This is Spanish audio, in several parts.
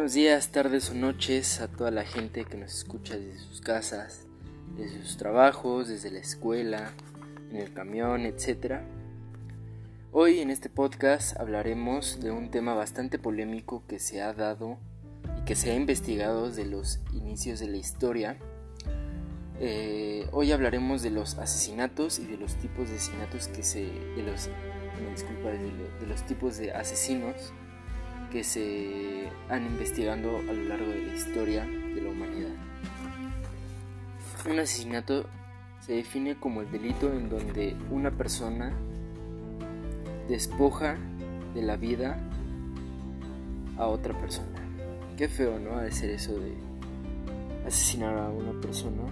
Buenos días, tardes o noches a toda la gente que nos escucha desde sus casas, desde sus trabajos, desde la escuela, en el camión, etc. Hoy en este podcast hablaremos de un tema bastante polémico que se ha dado y que se ha investigado desde los inicios de la historia. Eh, hoy hablaremos de los asesinatos y de los tipos de asesinatos que se. de los. disculpa, de los tipos de asesinos que se han investigado a lo largo de la historia de la humanidad. Un asesinato se define como el delito en donde una persona despoja de la vida a otra persona. Qué feo, ¿no? Ha de ser eso de asesinar a una persona.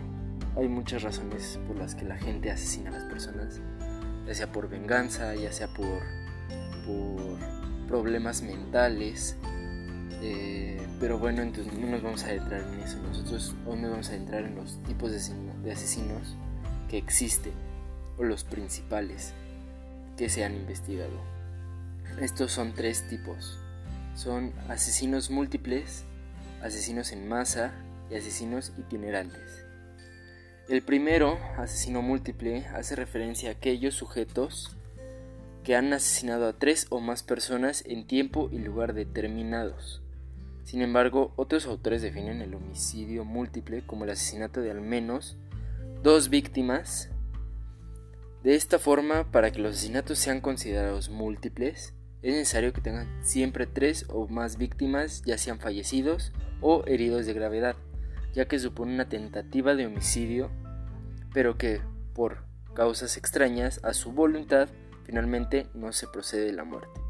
Hay muchas razones por las que la gente asesina a las personas, ya sea por venganza, ya sea por problemas mentales. Eh, pero bueno, entonces no nos vamos a entrar en eso. Nosotros hoy nos vamos a entrar en los tipos de asesinos que existen o los principales que se han investigado. Estos son tres tipos. Son asesinos múltiples, asesinos en masa y asesinos itinerantes. El primero, asesino múltiple, hace referencia a aquellos sujetos que han asesinado a tres o más personas en tiempo y lugar determinados. Sin embargo, otros autores definen el homicidio múltiple como el asesinato de al menos dos víctimas. De esta forma, para que los asesinatos sean considerados múltiples, es necesario que tengan siempre tres o más víctimas, ya sean fallecidos o heridos de gravedad, ya que supone una tentativa de homicidio, pero que, por causas extrañas a su voluntad, finalmente no se procede de la muerte.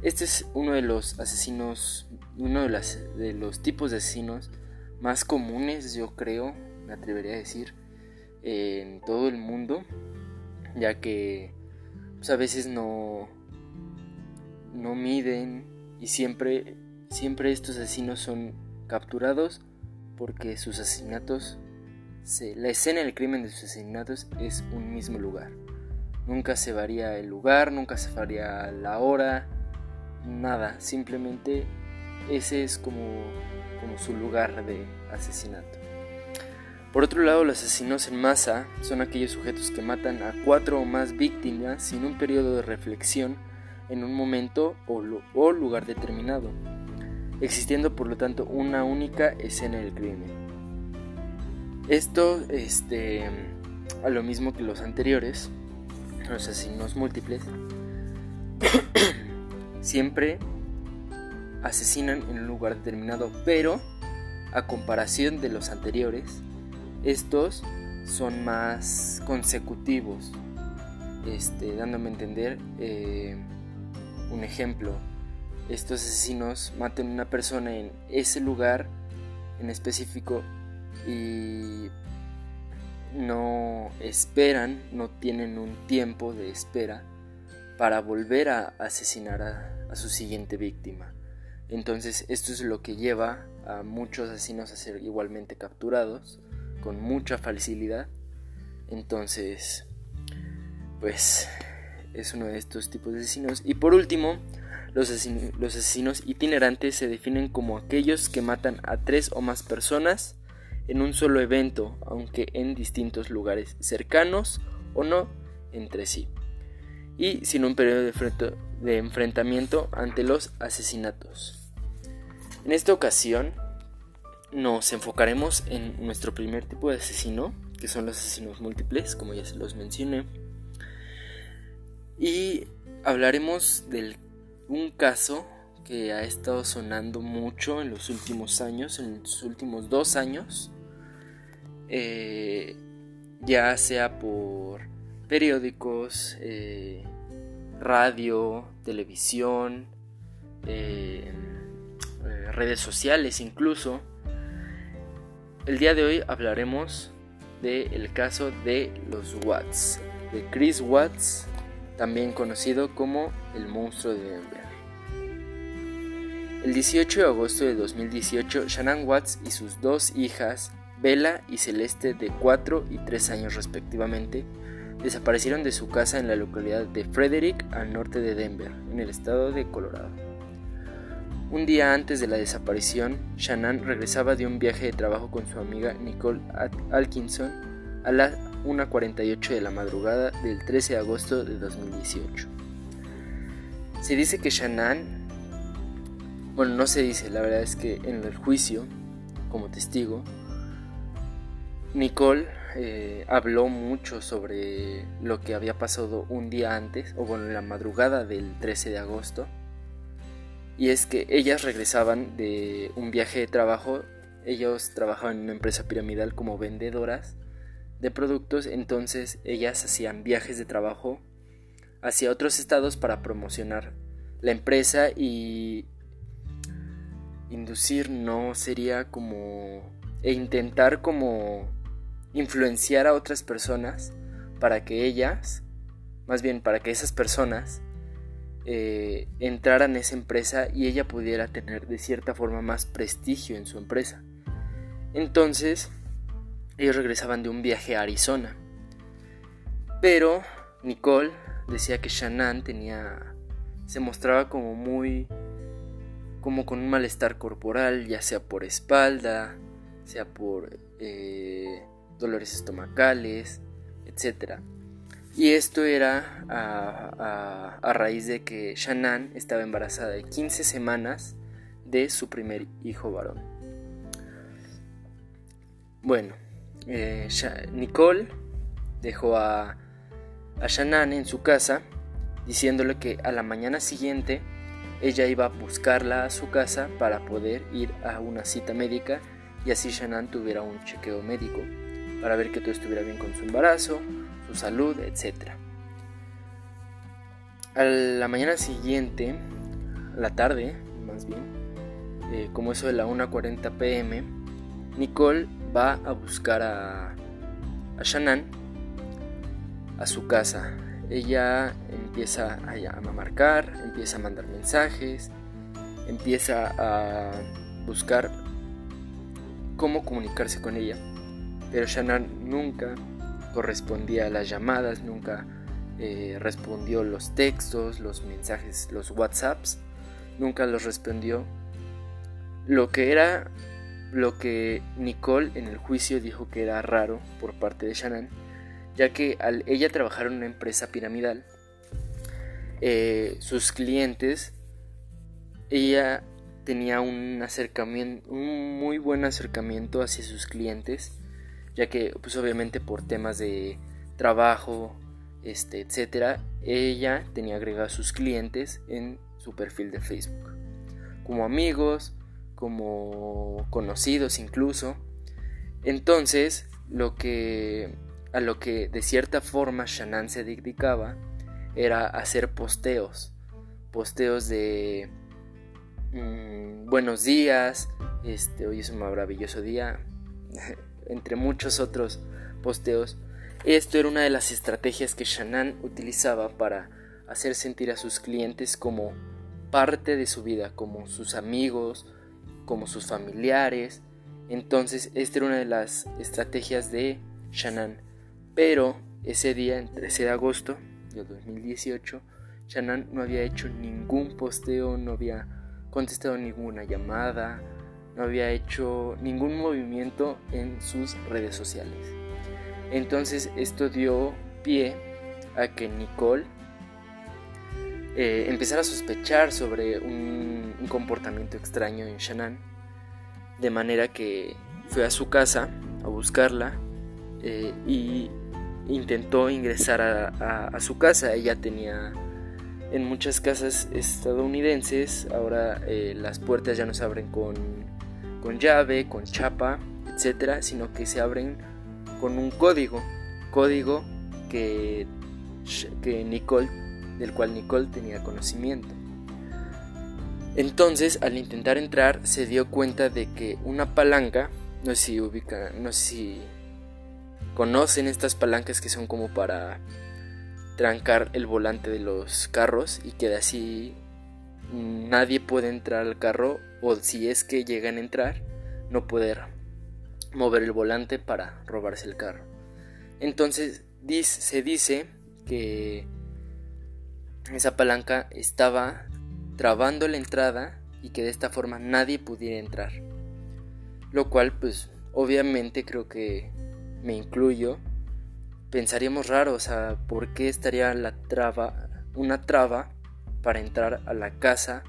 Este es uno de los asesinos, uno de los tipos de asesinos más comunes, yo creo, me atrevería a decir, en todo el mundo, ya que pues, a veces no, no miden y siempre, siempre estos asesinos son capturados porque sus asesinatos, la escena del crimen de sus asesinatos es un mismo lugar. Nunca se varía el lugar, nunca se varía la hora, nada. Simplemente ese es como, como su lugar de asesinato. Por otro lado, los asesinos en masa son aquellos sujetos que matan a cuatro o más víctimas sin un periodo de reflexión en un momento o, o lugar determinado, existiendo por lo tanto una única escena del crimen. Esto, este, a lo mismo que los anteriores, los asesinos múltiples, siempre asesinan en un lugar determinado, pero a comparación de los anteriores, estos son más consecutivos, este, dándome a entender eh, un ejemplo. Estos asesinos matan a una persona en ese lugar en específico y no esperan, no tienen un tiempo de espera para volver a asesinar a, su siguiente víctima. Entonces esto es lo que lleva a muchos asesinos a ser igualmente capturados con mucha facilidad. Entonces, pues es uno de estos tipos de asesinos. Y por último, los, asesinos itinerantes se definen como aquellos que matan a tres o más personas en un solo evento, aunque en distintos lugares cercanos o no entre sí, y sin un periodo de, enfrentamiento ante los asesinatos. En esta ocasión nos enfocaremos en nuestro primer tipo de asesino, que son los asesinos múltiples, como ya se los mencioné, y hablaremos de un caso que ha estado sonando mucho en los últimos años, en los últimos dos años, eh, ya sea por periódicos, eh, radio, televisión, eh, redes sociales incluso. El día de hoy hablaremos del caso de los Watts, de Chris Watts, también conocido como el monstruo de Denver. El 18 de agosto de 2018, Shannon Watts y sus dos hijas Bella y Celeste de 4 y 3 años respectivamente, desaparecieron de su casa en la localidad de Frederick al norte de Denver, en el estado de Colorado. Un día antes de la desaparición, Shannon regresaba de un viaje de trabajo con su amiga Nicole Atkinson a las 1.48 de la madrugada del 13 de agosto de 2018. Se dice que Shannon, bueno, no se dice, la verdad es que en el juicio, como testigo, Nicole eh, habló mucho sobre lo que había pasado un día antes, o bueno, en la madrugada del 13 de agosto, y es que ellas regresaban de un viaje de trabajo, ellos trabajaban en una empresa piramidal como vendedoras de productos, entonces ellas hacían viajes de trabajo hacia otros estados para promocionar la empresa y inducir no sería como e intentar como influenciar a otras personas para que ellas, más bien para que esas personas eh, entrara en esa empresa y ella pudiera tener de cierta forma más prestigio en su empresa. Entonces, ellos regresaban de un viaje a Arizona. Pero Nicole decía que Shannon tenía se mostraba como muy como con un malestar corporal, ya sea por espalda, sea por eh, dolores estomacales, etcétera. Y esto era a, raíz de que Shannon estaba embarazada de 15 semanas de su primer hijo varón. Bueno, eh, Nicole dejó a, a en su casa diciéndole que a la mañana siguiente ella iba a buscarla a su casa para poder ir a una cita médica y así Shannon tuviera un chequeo médico para ver que todo estuviera bien con su embarazo, su salud, etc. A la mañana siguiente, a la tarde más bien, eh, como eso de la 1.40 pm, Nicole va a buscar a, a Shannon a su casa. Ella empieza a, a marcar, empieza a mandar mensajes, empieza a buscar cómo comunicarse con ella. Pero Shannon nunca correspondía a las llamadas, nunca eh, respondió los textos, los mensajes, los WhatsApps, nunca los respondió. Lo que era lo que Nicole en el juicio dijo que era raro por parte de Shannon, ya que al ella trabajar en una empresa piramidal, eh, sus clientes, ella tenía un acercamiento, un muy buen acercamiento hacia sus clientes ya que pues obviamente por temas de trabajo, este, etcétera, ella tenía agregados sus clientes en su perfil de Facebook, como amigos, como conocidos incluso. Entonces, lo que a lo que de cierta forma Shannon se dedicaba era hacer posteos, posteos de mm, buenos días, este, hoy es un maravilloso día, entre muchos otros posteos. Esto era una de las estrategias que Shannon utilizaba para hacer sentir a sus clientes como parte de su vida, como sus amigos, como sus familiares. Entonces, esta era una de las estrategias de Shannon. Pero ese día, el 13 de agosto de 2018, Shannon no había hecho ningún posteo, no había contestado ninguna llamada, no había hecho ningún movimiento en sus redes sociales. Entonces esto dio pie a que Nicole eh, empezara a sospechar sobre un, comportamiento extraño en Shannon, de manera que fue a su casa a buscarla eh, y intentó ingresar a, su casa. Ella tenía en muchas casas estadounidenses, ahora eh, las puertas ya no se abren con con llave, con chapa, etcétera, sino que se abren con un código, código que, que Nicole, del cual Nicole tenía conocimiento. Entonces, al intentar entrar, se dio cuenta de que una palanca, no sé si ubica, no sé si conocen estas palancas que son como para trancar el volante de los carros y que de así nadie puede entrar al carro o si es que llegan a entrar, no poder mover el volante para robarse el carro. Entonces se dice que esa palanca estaba trabando la entrada y que de esta forma nadie pudiera entrar. Lo cual pues obviamente creo que me incluyo, pensaríamos raro, o sea, ¿por qué estaría la traba, una traba para entrar a la casa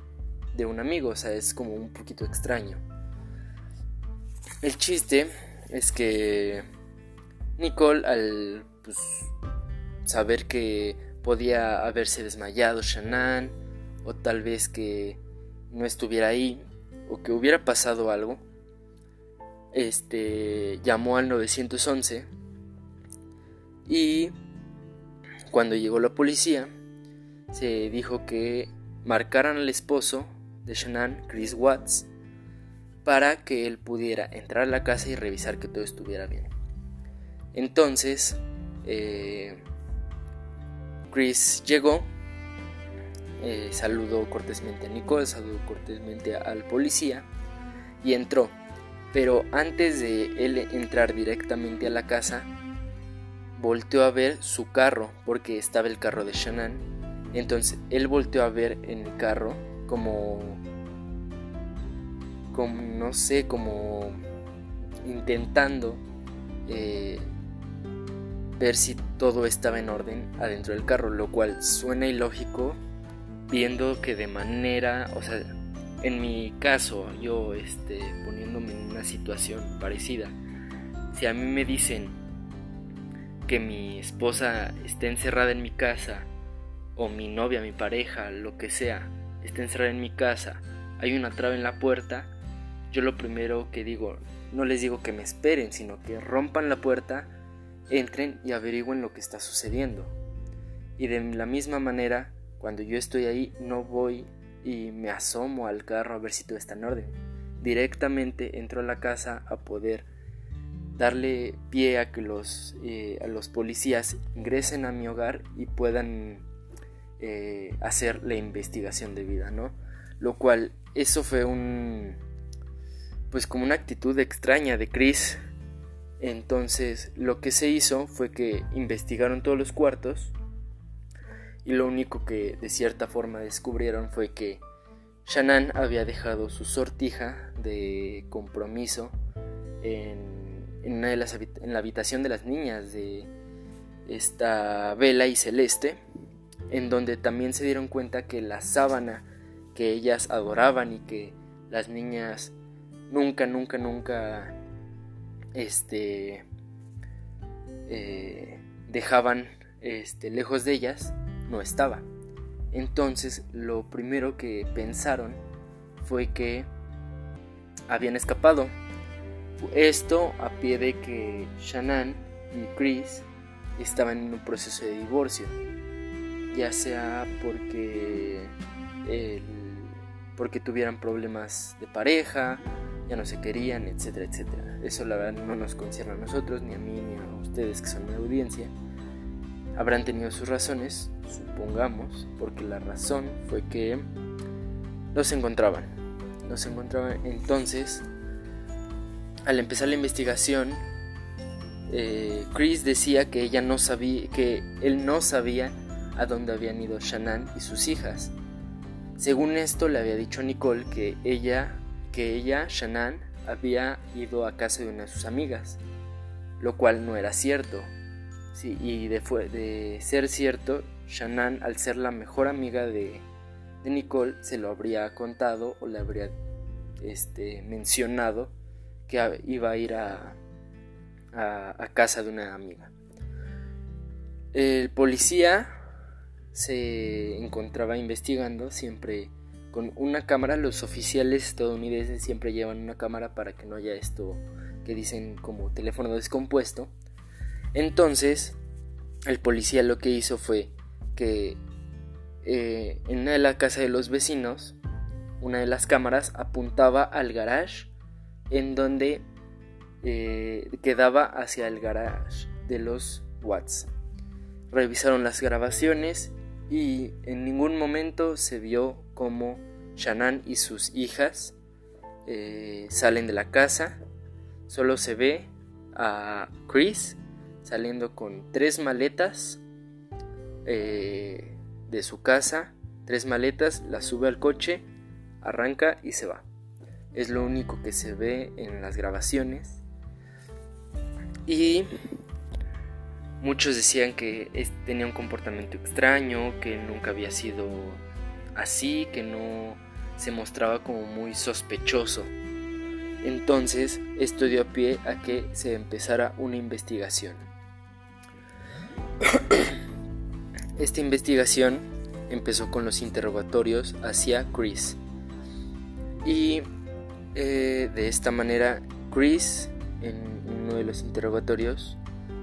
de un amigo? O sea, es como un poquito extraño. El chiste es que Nicole al pues, saber que podía haberse desmayado Shannon o tal vez que no estuviera ahí o que hubiera pasado algo, este llamó al 911 y cuando llegó la policía se dijo que marcaran al esposo de Shannon, Chris Watts, para que él pudiera entrar a la casa y revisar que todo estuviera bien. Entonces, eh, Chris llegó, eh, saludó cortésmente a Nicole, saludó cortésmente al policía y entró. Pero antes de él entrar directamente a la casa, volteó a ver su carro, porque estaba el carro de Shannon. Entonces él volteó a ver en el carro como, como no sé, como intentando eh, ver si todo estaba en orden adentro del carro, lo cual suena ilógico viendo que de manera, o sea, en mi caso, yo este, poniéndome en una situación parecida, si a mí me dicen que mi esposa esté encerrada en mi casa, o mi novia, mi pareja, lo que sea, está encerrada en mi casa, hay una traba en la puerta, yo lo primero que digo, no les digo que me esperen, sino que rompan la puerta, entren y averigüen lo que está sucediendo. Y de la misma manera, cuando yo estoy ahí, no voy y me asomo al carro a ver si todo está en orden. Directamente entro a la casa a poder darle pie a que los, eh, a los policías ingresen a mi hogar y puedan eh, hacer la investigación debida, ¿no? Lo cual, eso fue un, pues como una actitud extraña de Chris. Entonces, lo que se hizo fue que investigaron todos los cuartos y lo único que de cierta forma descubrieron fue que Shannon había dejado su sortija de compromiso en, de en la habitación de las niñas de esta Vela y Celeste, en donde también se dieron cuenta que la sábana que ellas adoraban y que las niñas nunca, nunca, nunca este, eh, dejaban este, lejos de ellas, no estaba. Entonces lo primero que pensaron fue que habían escapado. Esto a pie de que Shannon y Chris estaban en un proceso de divorcio, ya sea porque porque tuvieran problemas de pareja, ya no se querían, etcétera, etcétera. Eso la verdad no nos concierne a nosotros, ni a mí, ni a ustedes que son mi audiencia habrán tenido sus razones, supongamos, porque la razón fue que no se encontraban. No se encontraban. Entonces, al empezar la investigación, eh, Chris decía que ella no sabía, que él no sabía a dónde habían ido Shannon y sus hijas. Según esto, le había dicho Nicole que ella, que ella, Shannon, había ido a casa de una de sus amigas, lo cual no era cierto y de, de, ser cierto, Shannon, al ser la mejor amiga de, Nicole, se lo habría contado o le habría este, mencionado que iba a ir a, a, casa de una amiga. El policía se encontraba investigando siempre con una cámara. Los oficiales estadounidenses siempre llevan una cámara para que no haya esto que dicen como teléfono descompuesto. Entonces, el policía lo que hizo fue que eh, en una de las casas de los vecinos, una de las cámaras apuntaba al garage en donde eh, quedaba hacia el garage de los Watts. Revisaron las grabaciones y en ningún momento se vio como Shannon y sus hijas eh, salen de la casa. Solo se ve a Chris saliendo con tres maletas eh, de su casa, tres maletas, las sube al coche arranca y se va. Es lo único que se ve en las grabaciones. Y muchos decían que tenía un comportamiento extraño, que nunca había sido así, que no se mostraba como muy sospechoso. Entonces esto dio pie a que se empezara una investigación. Esta investigación empezó con los interrogatorios hacia Chris. Y eh, de esta manera Chris, en uno de los interrogatorios,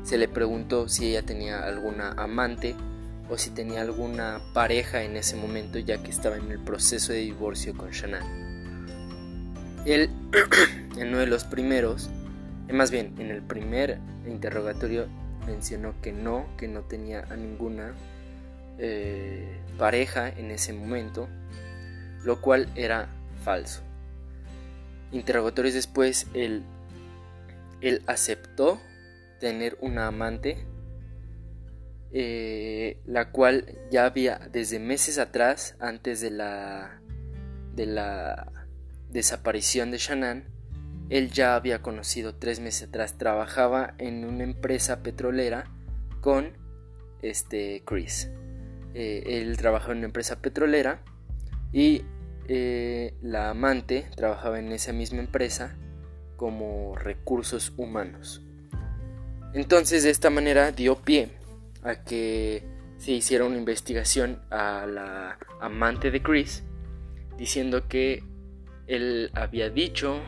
se le preguntó si ella tenía alguna amante o si tenía alguna pareja en ese momento ya que estaba en el proceso de divorcio con Shannon. Él, en uno de los primeros, eh, más bien en el primer interrogatorio mencionó que no, que no tenía a ninguna eh, pareja en ese momento, lo cual era falso. Interrogatorios después, él, él aceptó tener una amante, eh, la cual ya había desde meses atrás, antes de la, de la desaparición de Shannon, él ya había conocido tres meses atrás, trabajaba en una empresa petrolera con este Chris. Eh, él trabajaba en una empresa petrolera y eh, la amante trabajaba en esa misma empresa como recursos humanos. Entonces de esta manera dio pie a que se hiciera una investigación a la amante de Chris diciendo que él había dicho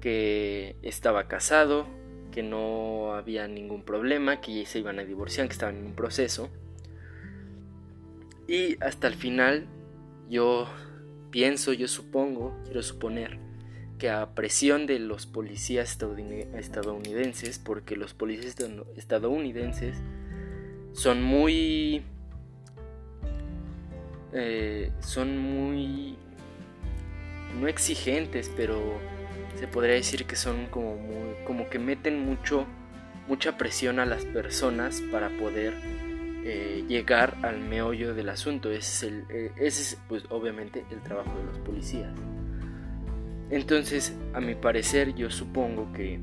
que estaba casado, que no había ningún problema, que se iban a divorciar, que estaban en un proceso. Y hasta el final yo pienso, yo supongo, quiero suponer, que a presión de los policías estadounidenses, porque los policías estadounidenses son muy... Eh, son muy no exigentes, pero se podría decir que son como como que meten mucho mucha presión a las personas para poder eh, llegar al meollo del asunto. Ese es, el, eh, ese es pues obviamente el trabajo de los policías. Entonces, a mi parecer, yo supongo que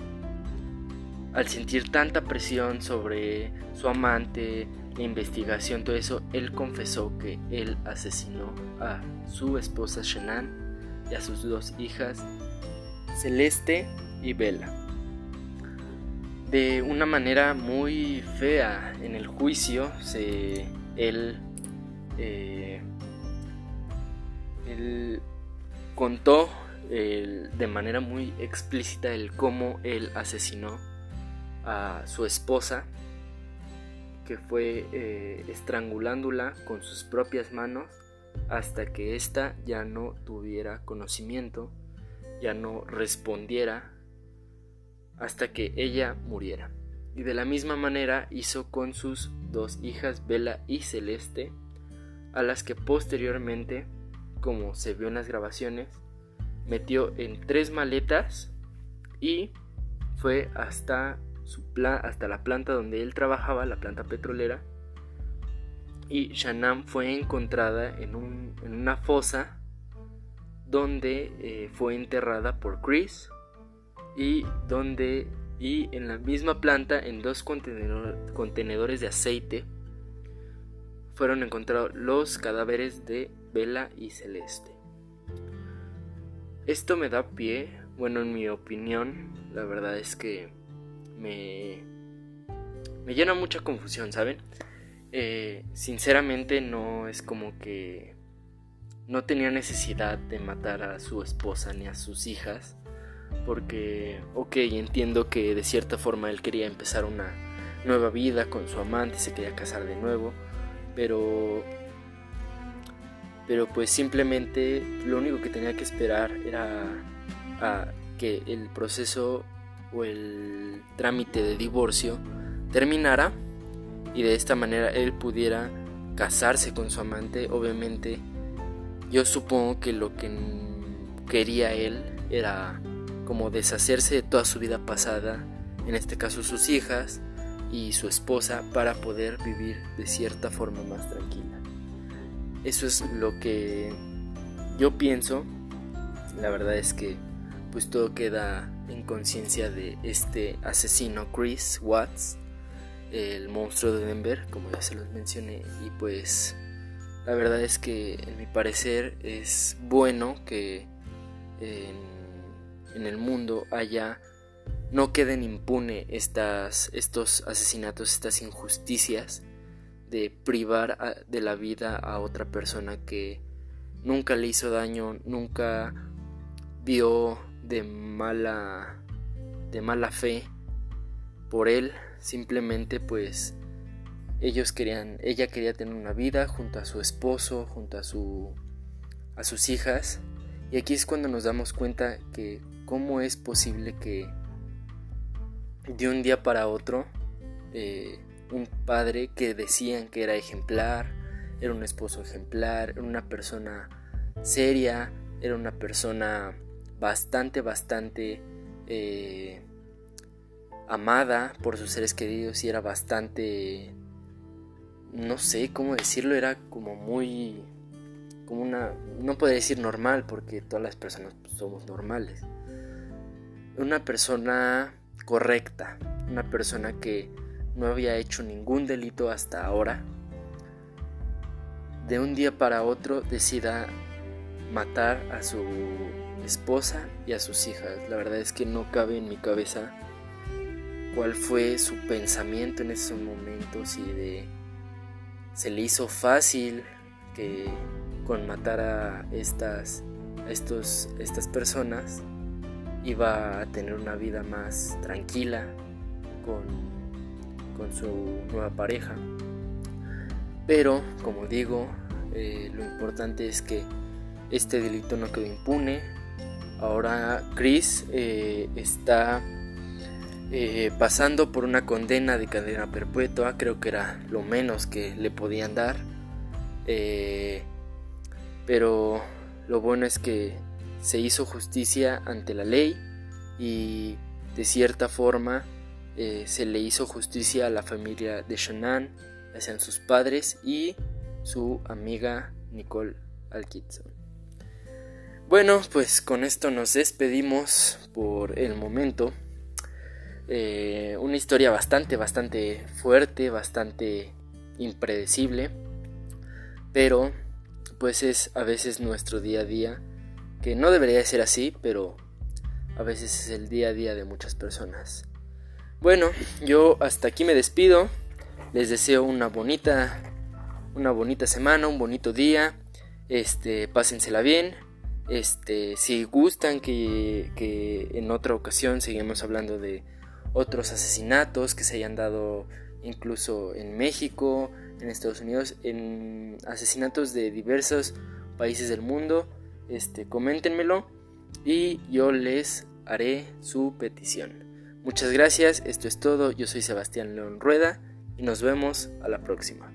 al sentir tanta presión sobre su amante, la investigación, todo eso, él confesó que él asesinó a su esposa Shannon y a sus dos hijas, Celeste y Bella. De una manera muy fea en el juicio, se, él, eh, él contó de manera muy explícita el cómo él asesinó a su esposa, que fue eh, estrangulándola con sus propias manos hasta que ésta ya no tuviera conocimiento, ya no respondiera, hasta que ella muriera. Y de la misma manera hizo con sus dos hijas, Bella y Celeste, a las que posteriormente, como se vio en las grabaciones, metió en tres maletas y fue hasta, su hasta la planta donde él trabajaba, la planta petrolera, y Shannon fue encontrada en, una fosa donde eh, fue enterrada por Chris y donde y en la misma planta en dos contenedores de aceite fueron encontrados los cadáveres de Bella y Celeste. Esto me da pie, bueno en mi opinión, la verdad es que me, me llena mucha confusión, ¿saben? Eh, sinceramente no es como que no tenía necesidad de matar a su esposa ni a sus hijas. Porque, ok, entiendo que de cierta forma él quería empezar una nueva vida con su amante, se quería casar de nuevo. Pero, pero pues simplemente lo único que tenía que esperar era a que el proceso o el trámite de divorcio terminara y de esta manera él pudiera casarse con su amante. Obviamente yo supongo que lo que quería él era como deshacerse de toda su vida pasada, en este caso sus hijas y su esposa, para poder vivir de cierta forma más tranquila. Eso es lo que yo pienso, la verdad es que pues todo queda en conciencia de este asesino Chris Watts, el monstruo de Denver, como ya se los mencioné, y pues la verdad es que en mi parecer es bueno que en, el mundo haya no queden impune estas, estos asesinatos, estas injusticias de privar de la vida a otra persona que nunca le hizo daño, nunca vio de mala de mala fe por él, simplemente pues ellos querían, ella quería tener una vida junto a su esposo, junto a su a sus hijas, y aquí es cuando nos damos cuenta que cómo es posible que de un día para otro eh, un padre que decían que era ejemplar, era un esposo ejemplar, era una persona seria, era una persona bastante, bastante eh, amada por sus seres queridos y era bastante, no sé cómo decirlo, era como muy, como una, no podría decir normal porque todas las personas somos normales. Una persona correcta, una persona que no había hecho ningún delito hasta ahora, de un día para otro decida matar a su esposa y a sus hijas. La verdad es que no cabe en mi cabeza cuál fue su pensamiento en esos momentos y de se le hizo fácil que con matar a estas estos estas personas iba a tener una vida más tranquila con, con su nueva pareja. Pero como digo eh, lo importante es que este delito no quedó impune. Ahora Chris eh, está eh, pasando por una condena de cadena perpetua, creo que era lo menos que le podían dar. Pero lo bueno es que se hizo justicia ante la ley y de cierta forma eh, se le hizo justicia a la familia de Shannon, ya sean sus padres y su amiga Nicole Alkitson. Bueno, pues con esto nos despedimos por el momento. Eh, una historia bastante, bastante fuerte, bastante impredecible, pero pues es a veces nuestro día a día, que no debería ser así, pero a veces es el día a día de muchas personas. Bueno, yo hasta aquí me despido, les deseo una bonita, una bonita semana, un bonito día, este, pásensela bien. Este, si gustan que, que en otra ocasión seguimos hablando de otros asesinatos que se hayan dado incluso en México, en Estados Unidos, en asesinatos de diversos países del mundo. Este, coméntenmelo y yo les haré su petición. Muchas gracias, esto es todo, yo soy Sebastián León Rueda y nos vemos a la próxima.